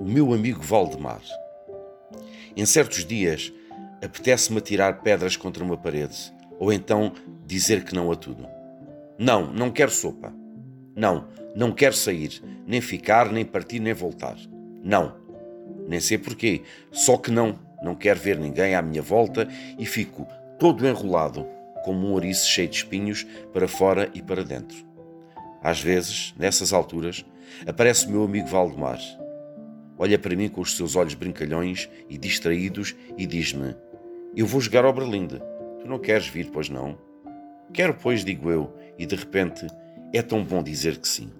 o meu amigo Valdemar. Em certos dias, apetece-me atirar pedras contra uma parede, ou então dizer que não a tudo. Não, não quero sopa. Não, não quero sair, nem ficar, nem partir, nem voltar. Não. Nem sei porquê, só que não, não quero ver ninguém à minha volta e fico todo enrolado, como um ouriço cheio de espinhos, para fora e para dentro. Às vezes, nessas alturas, aparece o meu amigo Valdemar olha para mim com os seus olhos brincalhões e distraídos e diz-me: Eu vou jogar ao Berlinde. Tu não queres vir, pois não? Quero, pois, digo eu, e de repente é tão bom dizer que sim.